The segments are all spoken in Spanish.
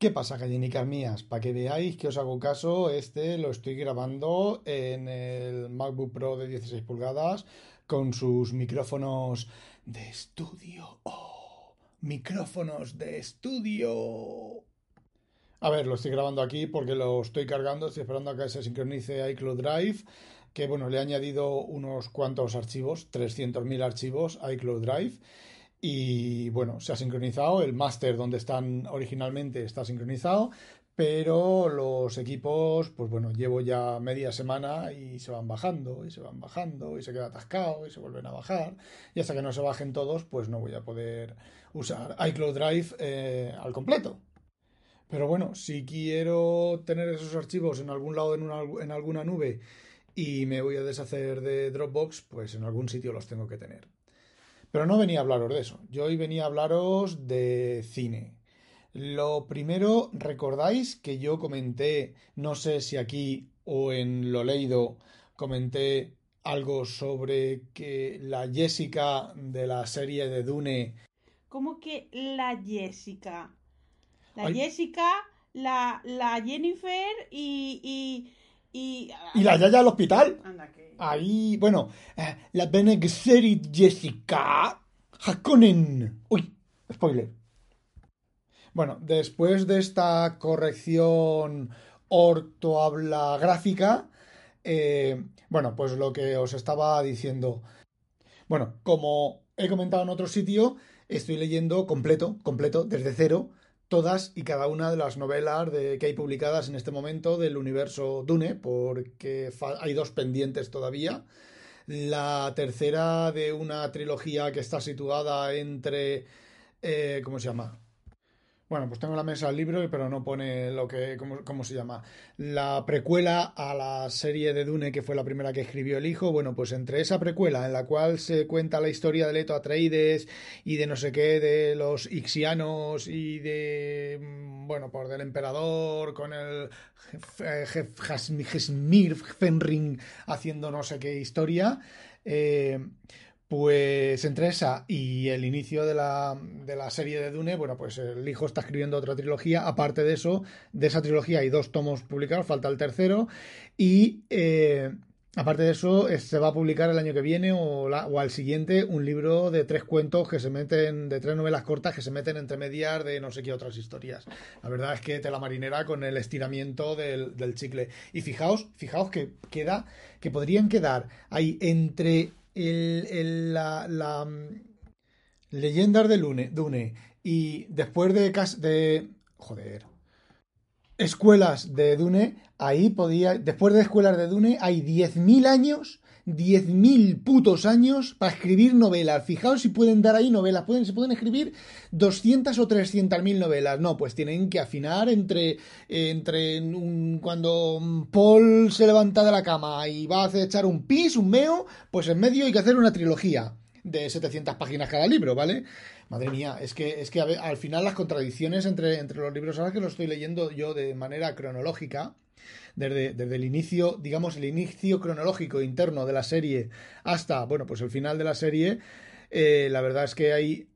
¿Qué pasa, gallinicas mías? Para que veáis que os hago caso, este lo estoy grabando en el MacBook Pro de 16 pulgadas con sus micrófonos de estudio. ¡Oh! Micrófonos de estudio. A ver, lo estoy grabando aquí porque lo estoy cargando, estoy esperando a que se sincronice iCloud Drive, que bueno, le he añadido unos cuantos archivos, 300.000 archivos a iCloud Drive y bueno, se ha sincronizado, el máster donde están originalmente está sincronizado, pero los equipos, pues bueno, llevo ya media semana y se van bajando, y se van bajando, y se queda atascado, y se vuelven a bajar, y hasta que no se bajen todos, pues no voy a poder usar iCloud Drive eh, al completo. Pero bueno, si quiero tener esos archivos en algún lado, en, en alguna nube, y me voy a deshacer de Dropbox, pues en algún sitio los tengo que tener. Pero no venía a hablaros de eso. Yo hoy venía a hablaros de cine. Lo primero, recordáis que yo comenté, no sé si aquí o en lo leído, comenté algo sobre que la Jessica de la serie de Dune. ¿Cómo que la Jessica? La Jessica, la, la Jennifer y, y, y, la Yaya al hospital. Ahí, bueno, eh, la Bene Jessica Hakonen. Uy, spoiler. Bueno, después de esta corrección ortohabla gráfica, eh, bueno, pues lo que os estaba diciendo. Bueno, como he comentado en otro sitio, estoy leyendo completo, completo, desde cero, todas y cada una de las novelas de, que hay publicadas en este momento del universo Dune, porque hay dos pendientes todavía. La tercera de una trilogía que está situada entre... Eh, ¿Cómo se llama? Bueno, pues tengo en la mesa el libro, pero no pone lo que, cómo, se llama. La precuela a la serie de Dune, que fue la primera que escribió el hijo. Bueno, pues entre esa precuela, en la cual se cuenta la historia de Leto Atreides y de no sé qué, de los Ixianos y de. Mm, bueno, pues del emperador con el. Jasmir Fenring haciendo no sé qué historia. Eh, pues entre esa y el inicio de la, de la, serie de Dune, bueno, pues el hijo está escribiendo otra trilogía. Aparte de eso, de esa trilogía hay dos tomos publicados, falta el tercero. Y eh, aparte de eso, se va a publicar el año que viene o, o, al siguiente un libro de tres cuentos que se meten, de tres novelas cortas que se meten entre medias de no sé qué otras historias. La verdad es que tela marinera con el estiramiento del, del chicle. Y fijaos, fijaos que queda, que podrían quedar ahí entre el, la, la mm, Leyendas de Lune, Dune y después de, de joder escuelas de Dune ahí podía después de escuelas de Dune hay 10.000 años 10.000 putos años para escribir novelas. Fijaos si pueden dar ahí novelas. Pueden, se pueden escribir 200 o 300 mil novelas. No, pues tienen que afinar entre, entre un, cuando Paul se levanta de la cama y va a hacer echar un pis, un meo, pues en medio hay que hacer una trilogía de 700 páginas cada libro, ¿vale? Madre mía, es que, es que al final las contradicciones entre, entre los libros, ahora que los estoy leyendo yo de manera cronológica, desde, desde, el inicio, digamos, el inicio cronológico interno de la serie hasta, bueno, pues el final de la serie, eh, la verdad es que hay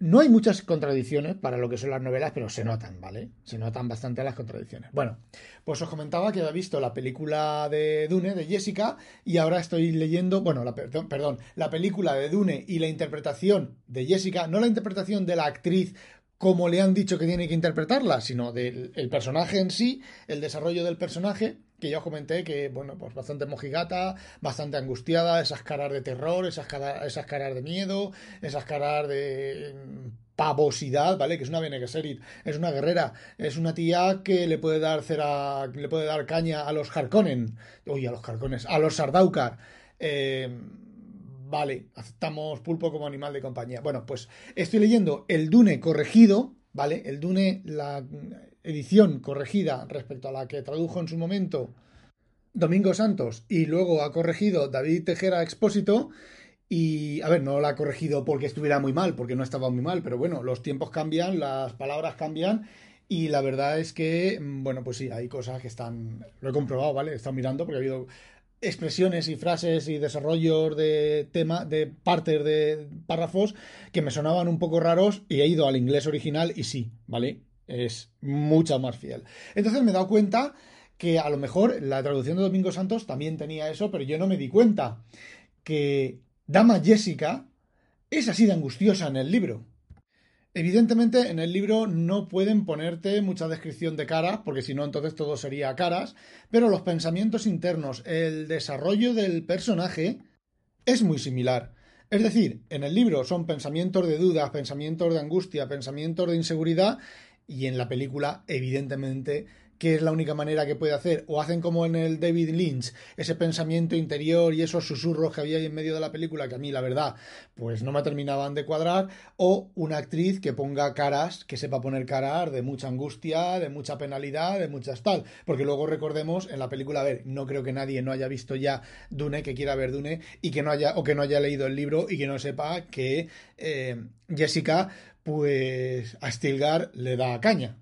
no hay muchas contradicciones para lo que son las novelas, pero se notan, ¿vale? Se notan bastante las contradicciones. Bueno, pues os comentaba que había visto la película de Dune, de Jessica, y ahora estoy leyendo, bueno, la, perdón, perdón, la película de Dune y la interpretación de Jessica, no la interpretación de la actriz como le han dicho que tiene que interpretarla, sino del personaje en sí, el desarrollo del personaje, que ya os comenté que, bueno, pues bastante mojigata, bastante angustiada, esas caras de terror, esas, caras, esas caras de miedo, esas caras de mm, pavosidad, ¿vale? Que es una Bene Gesserit, es una guerrera, es una tía que le puede dar cera, le puede dar caña a los Harkonnen, uy, a los Harkonnen, a los Sardaukar, eh, vale, aceptamos pulpo como animal de compañía. Bueno, pues estoy leyendo el Dune corregido, ¿vale? El Dune, la edición corregida respecto a la que tradujo en su momento Domingo Santos y luego ha corregido David Tejera Expósito. Y, a ver, no la ha corregido porque estuviera muy mal, porque no estaba muy mal, pero bueno, los tiempos cambian, las palabras cambian y la verdad es que, mm, bueno, pues sí, hay cosas que están, lo he comprobado, ¿vale? He estado mirando porque ha habido expresiones y frases y desarrollos de tema, de partes de párrafos que me sonaban un poco raros y he ido al inglés original y sí, ¿vale? Es mucho más fiel. Entonces me he dado cuenta que a lo mejor la traducción de Domingo Santos también tenía eso, pero yo no me di cuenta que Dama Jessica es así de angustiosa en el libro. Evidentemente, en el libro no pueden ponerte mucha descripción de cara, porque si no, entonces todo sería caras, pero los pensamientos internos, el desarrollo del personaje es muy similar. Es decir, en el libro son pensamientos de duda, pensamientos de angustia, pensamientos de inseguridad, y en la película, evidentemente, que es la única manera que puede hacer, o hacen como en el David Lynch, ese pensamiento interior y esos susurros que había ahí en medio de la película, que a mí la verdad, pues no me terminaban de cuadrar, o una actriz que ponga caras, que sepa poner caras de mucha angustia, de mucha penalidad, de muchas tal, porque luego recordemos en la película, a ver, no creo que nadie no haya visto ya Dune, que quiera ver Dune, y que no haya, o que no haya leído el libro y que no sepa que eh, Jessica, pues a Stilgar le da caña.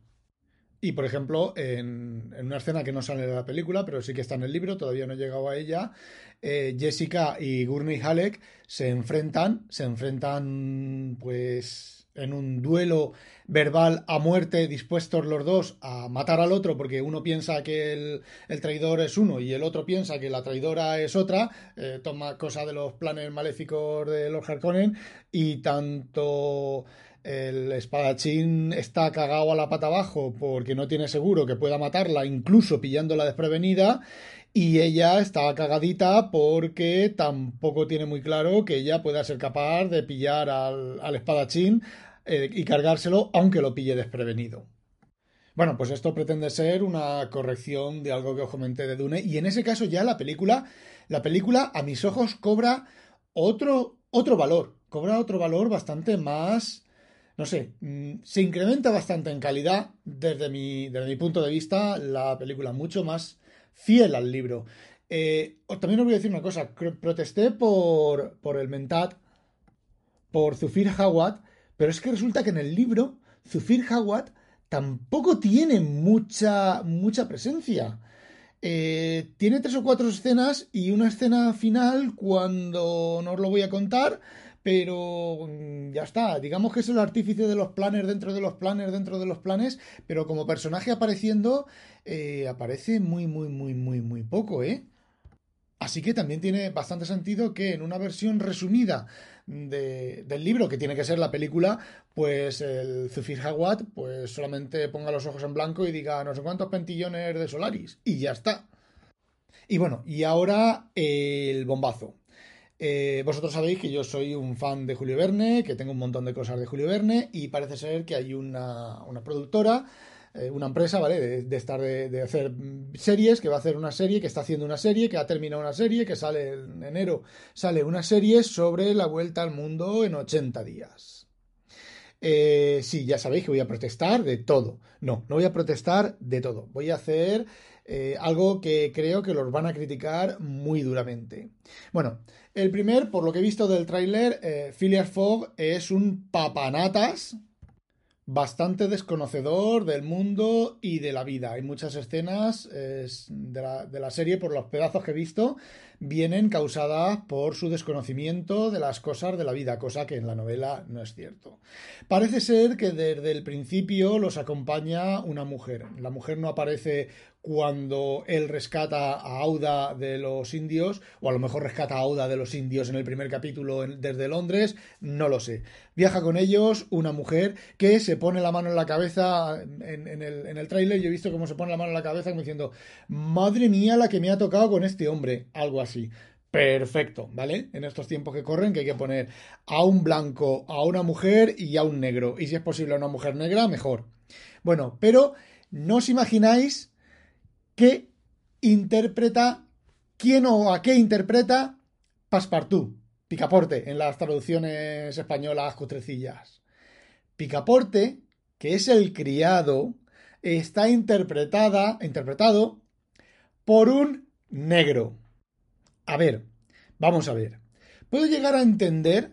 Y, por ejemplo, en, una escena que no sale de la película, pero sí que está en el libro, todavía no he llegado a ella, eh, Jessica y Gurney Halleck se enfrentan, se enfrentan, pues, en un duelo verbal a muerte, dispuestos los dos a matar al otro, porque uno piensa que el, traidor es uno y el otro piensa que la traidora es otra, eh, toma cosa de los planes maléficos de Lord Harkonnen, y tanto el espadachín está cagado a la pata abajo porque no tiene seguro que pueda matarla, incluso pillándola desprevenida, y ella está cagadita porque tampoco tiene muy claro que ella pueda ser capaz de pillar al, espadachín eh, y cargárselo aunque lo pille desprevenido. Bueno, pues esto pretende ser una corrección de algo que os comenté de Dune, y en ese caso ya la película, la película a mis ojos cobra otro, otro valor, cobra otro valor bastante más no sé, mm, se incrementa bastante en calidad desde mi, desde mi punto de vista la película, mucho más fiel al libro. Eh, también os voy a decir una cosa, protesté por, por el Mentat, por Zufir Hawat, pero es que resulta que en el libro Zufir Hawat tampoco tiene mucha, mucha presencia. Eh, tiene tres o cuatro escenas y una escena final cuando no os lo voy a contar, pero mm, ya está. Digamos que es el artífice de los planes dentro de los planes dentro de los planes, pero como personaje apareciendo, eh, aparece muy, muy, muy, muy, muy poco, ¿eh? Así que también tiene bastante sentido que en una versión resumida del libro, que tiene que ser la película, pues el Zufir Hawat pues solamente ponga los ojos en blanco y diga no sé cuántos pentillones de Solaris. Y ya está. Y bueno, y ahora el bombazo. Eh, vosotros sabéis que yo soy un fan de Julio Verne, que tengo un montón de cosas de Julio Verne y parece ser que hay una, productora, eh, una empresa, ¿vale? De, estar de, hacer series, que va a hacer una serie, que está haciendo una serie, que ha terminado una serie, que sale en enero, sale una serie sobre la vuelta al mundo en 80 días. Eh, sí, ya sabéis que voy a protestar de todo. No, no voy a protestar de todo. Voy a hacer algo que creo que los van a criticar muy duramente. Bueno, el primer, por lo que he visto del tráiler, eh, Phileas Fogg es un papanatas bastante desconocedor del mundo y de la vida. Hay muchas escenas de, la, serie, por los pedazos que he visto, vienen causadas por su desconocimiento de las cosas de la vida, cosa que en la novela no es cierto. Parece ser que desde el principio los acompaña una mujer. La mujer no aparece cuando él rescata a Auda de los indios, o a lo mejor rescata a Auda de los indios en el primer capítulo desde Londres, no lo sé. Viaja con ellos una mujer que se pone la mano en la cabeza en, el, en el tráiler, yo he visto cómo se pone la mano en la cabeza como diciendo, madre mía la que me ha tocado con este hombre, algo así. Perfecto, ¿vale? En estos tiempos que corren que hay que poner a un blanco, a una mujer y a un negro. Y si es posible a una mujer negra, mejor. Bueno, pero no os imagináis ¿Qué interpreta, quién o a qué interpreta Passepartout, Picaporte, en las traducciones españolas cutrecillas. Picaporte que es el criado, está interpretada, interpretado por un negro. A ver, vamos a ver. Puedo llegar a entender,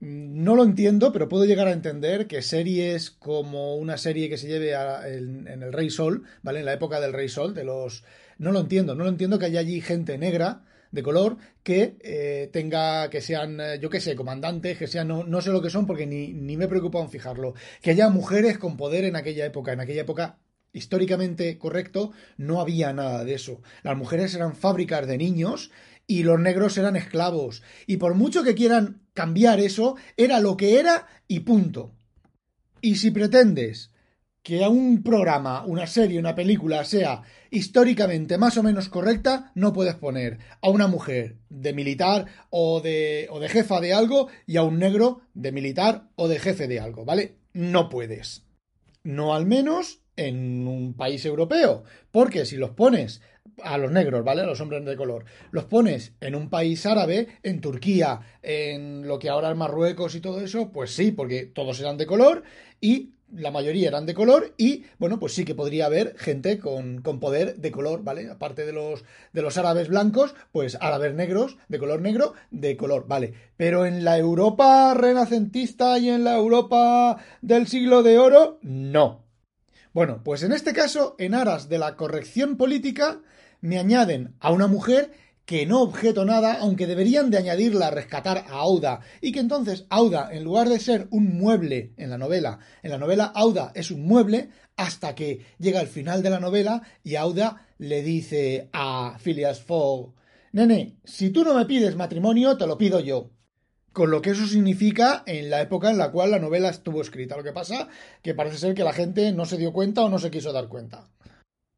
no lo entiendo, pero puedo llegar a entender que series como una serie que se lleve en, el Rey Sol, ¿vale? En la época del Rey Sol, de los... No lo entiendo, no lo entiendo que haya allí gente negra de color que eh, tenga, que sean, eh, yo qué sé, comandantes, que sean, no, sé lo que son porque ni, ni me he preocupado en fijarlo, que haya mujeres con poder en aquella época, en aquella época históricamente correcto, no había nada de eso. Las mujeres eran fábricas de niños y los negros eran esclavos. Y por mucho que quieran cambiar eso, era lo que era y punto. Y si pretendes que un programa, una serie, una película sea históricamente más o menos correcta, no puedes poner a una mujer de militar o de, o de jefa de algo y a un negro de militar o de jefe de algo, ¿vale? No puedes. No al menos en un país europeo, porque si los pones a los negros, ¿vale? A los hombres de color. Los pones en un país árabe, en Turquía, en lo que ahora es Marruecos y todo eso, pues sí, porque todos eran de color y la mayoría eran de color y, bueno, pues sí que podría haber gente con, con, poder de color, ¿vale? Aparte de los, de los árabes blancos, pues árabes negros, de color negro, de color, ¿vale? Pero en la Europa renacentista y en la Europa del siglo de oro, no. Bueno, pues en este caso, en aras de la corrección política, me añaden a una mujer que no objeto nada, aunque deberían de añadirla a rescatar a Auda, y que entonces Auda, en lugar de ser un mueble en la novela, en la novela Auda es un mueble, hasta que llega el final de la novela y Auda le dice a Phileas Fogg, Nene, si tú no me pides matrimonio, te lo pido yo. Con lo que eso significa en la época en la cual la novela estuvo escrita. Lo que pasa que parece ser que la gente no se dio cuenta o no se quiso dar cuenta.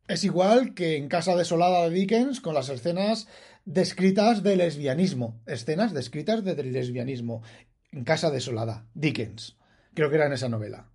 Es igual que en Casa Desolada de Dickens con las escenas descritas de lesbianismo. Escenas descritas de lesbianismo. En Casa Desolada, Dickens. Creo que era en esa novela.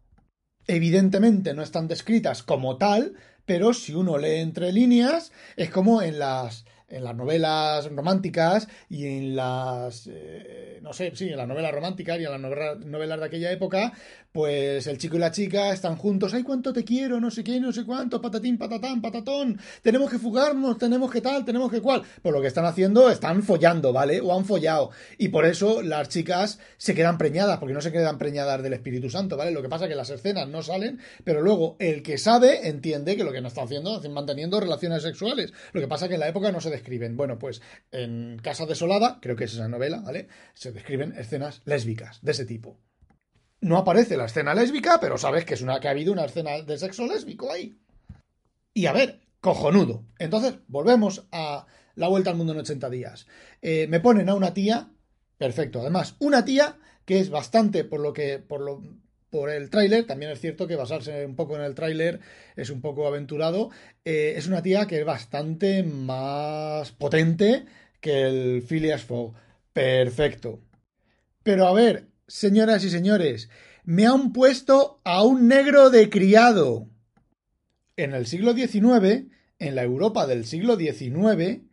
Evidentemente no están descritas como tal, pero si uno lee entre líneas, es como en las en las novelas románticas y en las, eh, no sé, sí, en las novelas románticas y en las novelas de aquella época, pues el chico y la chica están juntos, ay, cuánto te quiero, no sé qué, no sé cuánto, patatín, patatán, patatón, tenemos que fugarnos, tenemos que tal, tenemos que cual. Pues lo que están haciendo, están follando, ¿vale? O han follado. Y por eso las chicas se quedan preñadas, porque no se quedan preñadas del Espíritu Santo, ¿vale? Lo que pasa es que las escenas no salen, pero luego el que sabe entiende que lo que no está haciendo es manteniendo relaciones sexuales. Lo que pasa es que en la época no se describen. Bueno, pues en Casa Desolada, creo que es esa novela, ¿vale? Se describen escenas lésbicas de ese tipo. No aparece la escena lésbica, pero sabes que es una que ha habido una escena de sexo lésbico ahí. Y a ver, cojonudo. Entonces, volvemos a la vuelta al mundo en 80 días. Eh, me ponen a una tía, perfecto. Además, una tía que es bastante por lo que, por lo, por el tráiler, también es cierto que basarse un poco en el tráiler es un poco aventurado. Eh, es una tía que es bastante más potente que el Phileas Fogg. Perfecto. Pero a ver, señoras y señores, me han puesto a un negro de criado. En el siglo XIX, en la Europa del siglo XIX,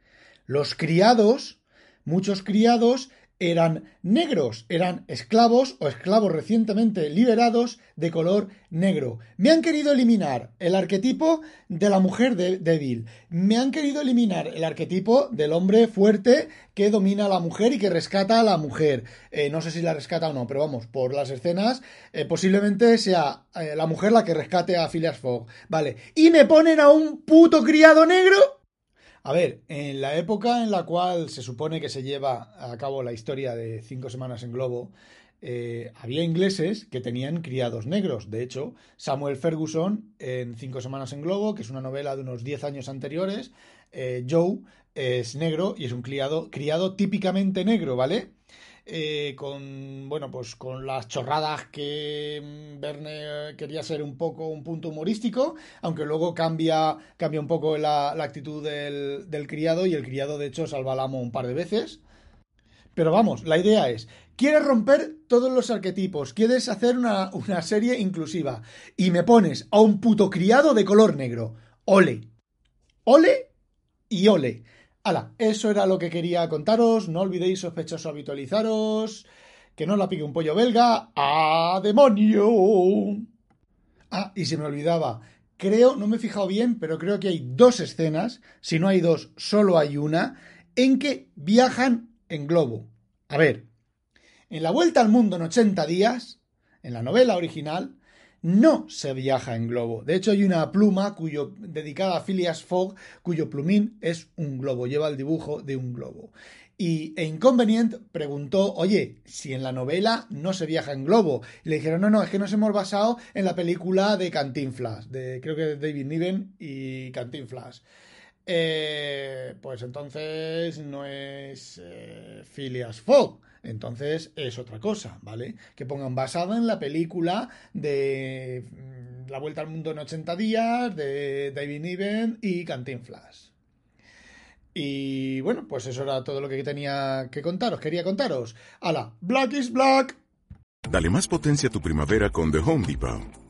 los criados, muchos criados, eran negros, eran esclavos o esclavos recientemente liberados de color negro. Me han querido eliminar el arquetipo de la mujer débil. Me han querido eliminar el arquetipo del hombre fuerte que domina a la mujer y que rescata a la mujer. Eh, no sé si la rescata o no, pero vamos, por las escenas, eh, posiblemente sea eh, la mujer la que rescate a Phileas Fogg. Vale. Y me ponen a un puto criado negro a ver, en la época en la cual se supone que se lleva a cabo la historia de cinco semanas en globo, eh, había ingleses que tenían criados negros. De hecho, Samuel Ferguson, en Cinco Semanas en Globo, que es una novela de unos diez años anteriores, eh, Joe es negro y es un criado típicamente negro, ¿vale? Eh, con bueno pues con las chorradas que mm, Verne quería ser un poco un punto humorístico aunque luego cambia cambia un poco la, actitud del, del, criado y el criado de hecho salva al amo un par de veces. Pero vamos la idea es quieres romper todos los arquetipos quieres hacer una, una serie inclusiva y me pones a un puto criado de color negro. Ole. Ole y ole Hala, eso era lo que quería contaros. No olvidéis, sospechosos, habitualizaros. Que no la pique un pollo belga. ¡A demonio! Ah, y se me olvidaba. Creo, no me he fijado bien, pero creo que hay dos escenas, si no hay dos, solo hay una, en que viajan en globo. A ver, en la vuelta al mundo en 80 días, en la novela original, no se viaja en globo. De hecho, hay una pluma cuyo, dedicada a Phileas Fogg, cuyo plumín es un globo, lleva el dibujo de un globo. Y e Inconvenient preguntó, oye, si en la novela no se viaja en globo. Y le dijeron, no, no, es que nos hemos basado en la película de Cantinflas, de creo que de David Niven y Cantinflas. Eh, pues entonces no es eh, Phileas Fogg. Entonces es otra cosa, ¿vale? Que pongan basada en la película de mm, La Vuelta al Mundo en 80 días, de David Niven y Cantinflas. Y bueno, pues eso era todo lo que tenía que contaros, quería contaros. ¡Hala! ¡Black is Black! Dale más potencia a tu primavera con The Home Depot.